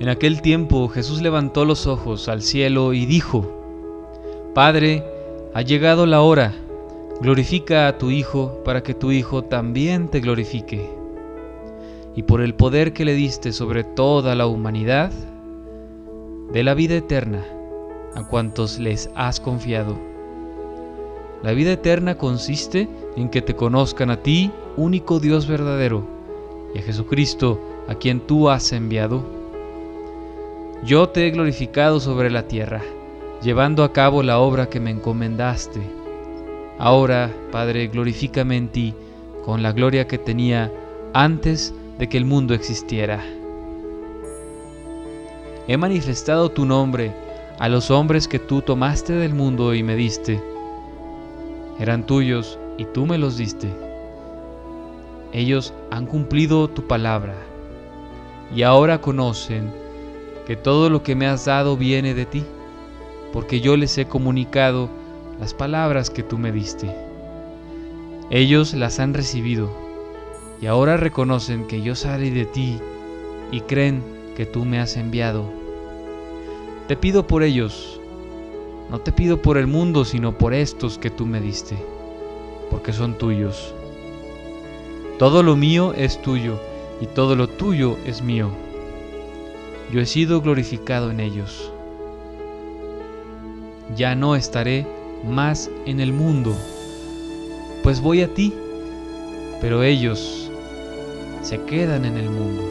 En aquel tiempo Jesús levantó los ojos al cielo y dijo, Padre, ha llegado la hora, glorifica a tu Hijo para que tu Hijo también te glorifique. Y por el poder que le diste sobre toda la humanidad, de la vida eterna a cuantos les has confiado. La vida eterna consiste en que te conozcan a ti, único Dios verdadero, y a Jesucristo, a quien tú has enviado. Yo te he glorificado sobre la tierra, llevando a cabo la obra que me encomendaste. Ahora, Padre, glorifícame en ti con la gloria que tenía antes de que el mundo existiera. He manifestado tu nombre a los hombres que tú tomaste del mundo y me diste. Eran tuyos y tú me los diste. Ellos han cumplido tu palabra y ahora conocen que todo lo que me has dado viene de ti, porque yo les he comunicado las palabras que tú me diste. Ellos las han recibido y ahora reconocen que yo salí de ti y creen que tú me has enviado. Te pido por ellos, no te pido por el mundo, sino por estos que tú me diste, porque son tuyos. Todo lo mío es tuyo y todo lo tuyo es mío. Yo he sido glorificado en ellos. Ya no estaré más en el mundo, pues voy a ti, pero ellos se quedan en el mundo.